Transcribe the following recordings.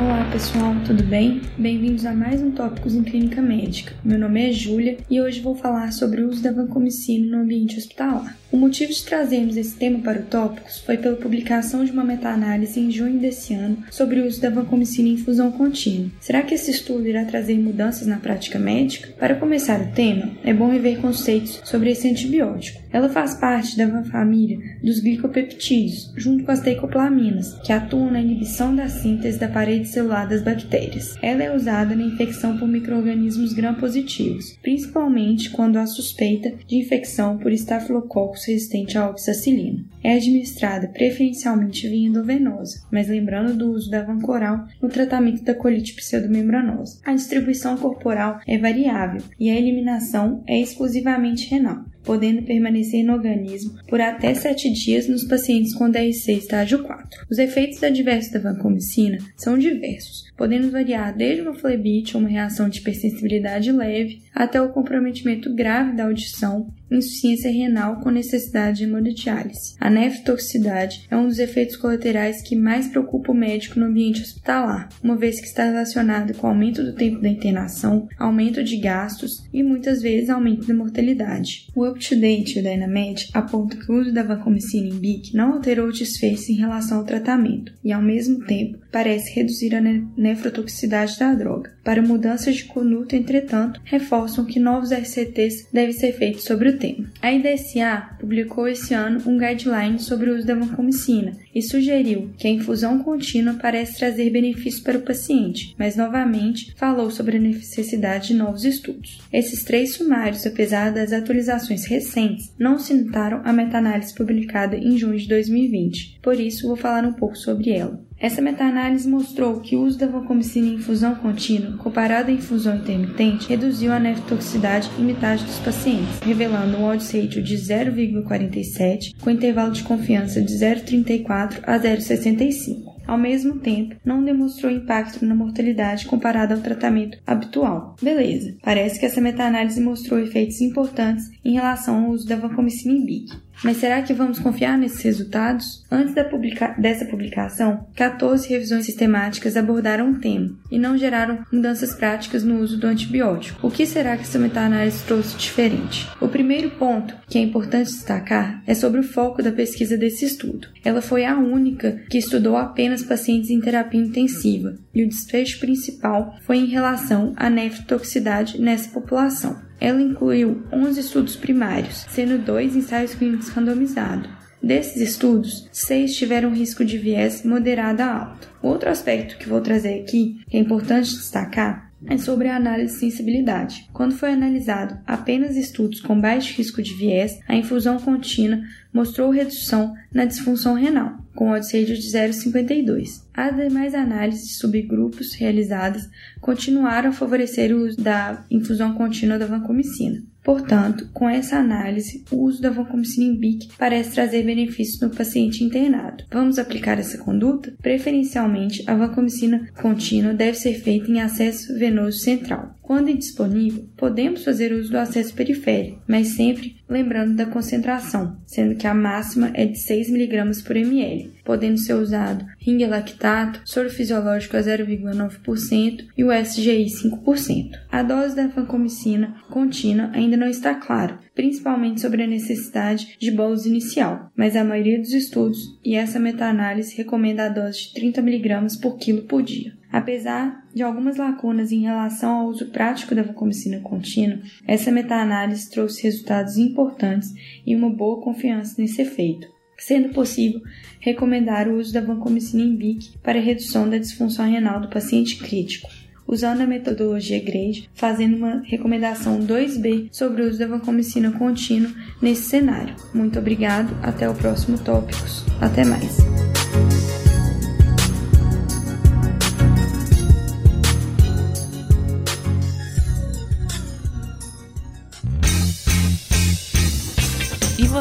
Olá pessoal, tudo bem? Bem-vindos a mais um Tópicos em Clínica Médica. Meu nome é Júlia e hoje vou falar sobre o uso da vancomicina no ambiente hospitalar. O motivo de trazermos esse tema para o Tópicos foi pela publicação de uma meta-análise em junho desse ano sobre o uso da vancomicina em infusão contínua. Será que esse estudo irá trazer mudanças na prática médica? Para começar o tema, é bom rever conceitos sobre esse antibiótico. Ela faz parte da família dos glicopeptídeos, junto com as teicoplaminas, que atuam na inibição da síntese da parede celular das bactérias. Ela é usada na infecção por microrganismos gram-positivos, principalmente quando há suspeita de infecção por estafilococcus resistente à oxacilina. É administrada preferencialmente via endovenosa, mas lembrando do uso da vancoral no tratamento da colite pseudomembranosa. A distribuição corporal é variável e a eliminação é exclusivamente renal podendo permanecer no organismo por até 7 dias nos pacientes com DRC estágio 4. Os efeitos adversos da vancomicina são diversos, podendo variar desde uma flebite ou uma reação de hipersensibilidade leve até o comprometimento grave da audição, insuficiência renal com necessidade de hemodiálise. A nefrotoxicidade é um dos efeitos colaterais que mais preocupa o médico no ambiente hospitalar, uma vez que está relacionado com aumento do tempo da internação, aumento de gastos e muitas vezes aumento da mortalidade. O UpToDate e o Dynamed apontam que o uso da vancomicina em BIC não alterou o desfecho em relação ao tratamento e, ao mesmo tempo, parece reduzir a nefrotoxicidade da droga. Para mudanças de conduta, entretanto, reforçam que novos RCTs devem ser feitos sobre o tema. A IDSA publicou esse ano um guideline sobre o uso da vancomicina e sugeriu que a infusão contínua parece trazer benefícios para o paciente, mas novamente falou sobre a necessidade de novos estudos. Esses três sumários, apesar das atualizações recentes, não citaram a meta-análise publicada em junho de 2020, por isso vou falar um pouco sobre ela. Essa meta-análise mostrou que o uso da vancomicina em infusão contínua, comparado à infusão intermitente, reduziu a nefrotoxicidade em metade dos pacientes, revelando um odds ratio de 0,47, com intervalo de confiança de 0,34 a 0,65 ao mesmo tempo, não demonstrou impacto na mortalidade comparado ao tratamento habitual. Beleza, parece que essa meta-análise mostrou efeitos importantes em relação ao uso da vancomicina em BIC. Mas será que vamos confiar nesses resultados? Antes publica dessa publicação, 14 revisões sistemáticas abordaram o tema e não geraram mudanças práticas no uso do antibiótico. O que será que essa meta-análise trouxe diferente? O primeiro ponto que é importante destacar é sobre o foco da pesquisa desse estudo. Ela foi a única que estudou apenas pacientes em terapia intensiva e o desfecho principal foi em relação à nefrotoxicidade nessa população. Ela incluiu 11 estudos primários, sendo dois ensaios clínicos randomizados. Desses estudos, seis tiveram risco de viés moderado a alto. Outro aspecto que vou trazer aqui, que é importante destacar, é sobre a análise de sensibilidade. Quando foi analisado apenas estudos com baixo risco de viés, a infusão contínua mostrou redução na disfunção renal, com odds ratio de 0,52. As demais análises de subgrupos realizadas continuaram a favorecer o uso da infusão contínua da vancomicina. Portanto, com essa análise, o uso da vancomicina em BIC parece trazer benefícios no paciente internado. Vamos aplicar essa conduta? Preferencialmente, a vancomicina contínua deve ser feita em acesso venoso central. Quando indisponível, podemos fazer uso do acesso periférico, mas sempre lembrando da concentração, sendo que a máxima é de 6 mg por ml, podendo ser usado ringue lactato, soro fisiológico a 0,9% e o SGI 5%. A dose da vancomicina contínua ainda não está clara, principalmente sobre a necessidade de bolus inicial, mas a maioria dos estudos e essa meta-análise recomenda a dose de 30 mg por quilo por dia. Apesar de algumas lacunas em relação ao uso prático da vancomicina contínua, essa meta-análise trouxe resultados importantes e uma boa confiança nesse efeito, sendo possível recomendar o uso da vancomicina em BIC para redução da disfunção renal do paciente crítico, usando a metodologia GRADE, fazendo uma recomendação 2B sobre o uso da vancomicina contínua nesse cenário. Muito obrigado, até o próximo Tópicos. Até mais!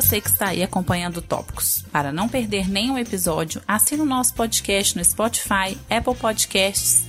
você que está aí acompanhando Tópicos. Para não perder nenhum episódio, assine o nosso podcast no Spotify, Apple Podcasts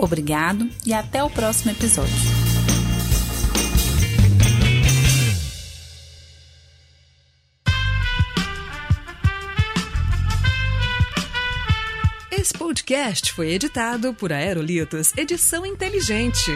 Obrigado e até o próximo episódio. Esse podcast foi editado por Aerolitos Edição Inteligente.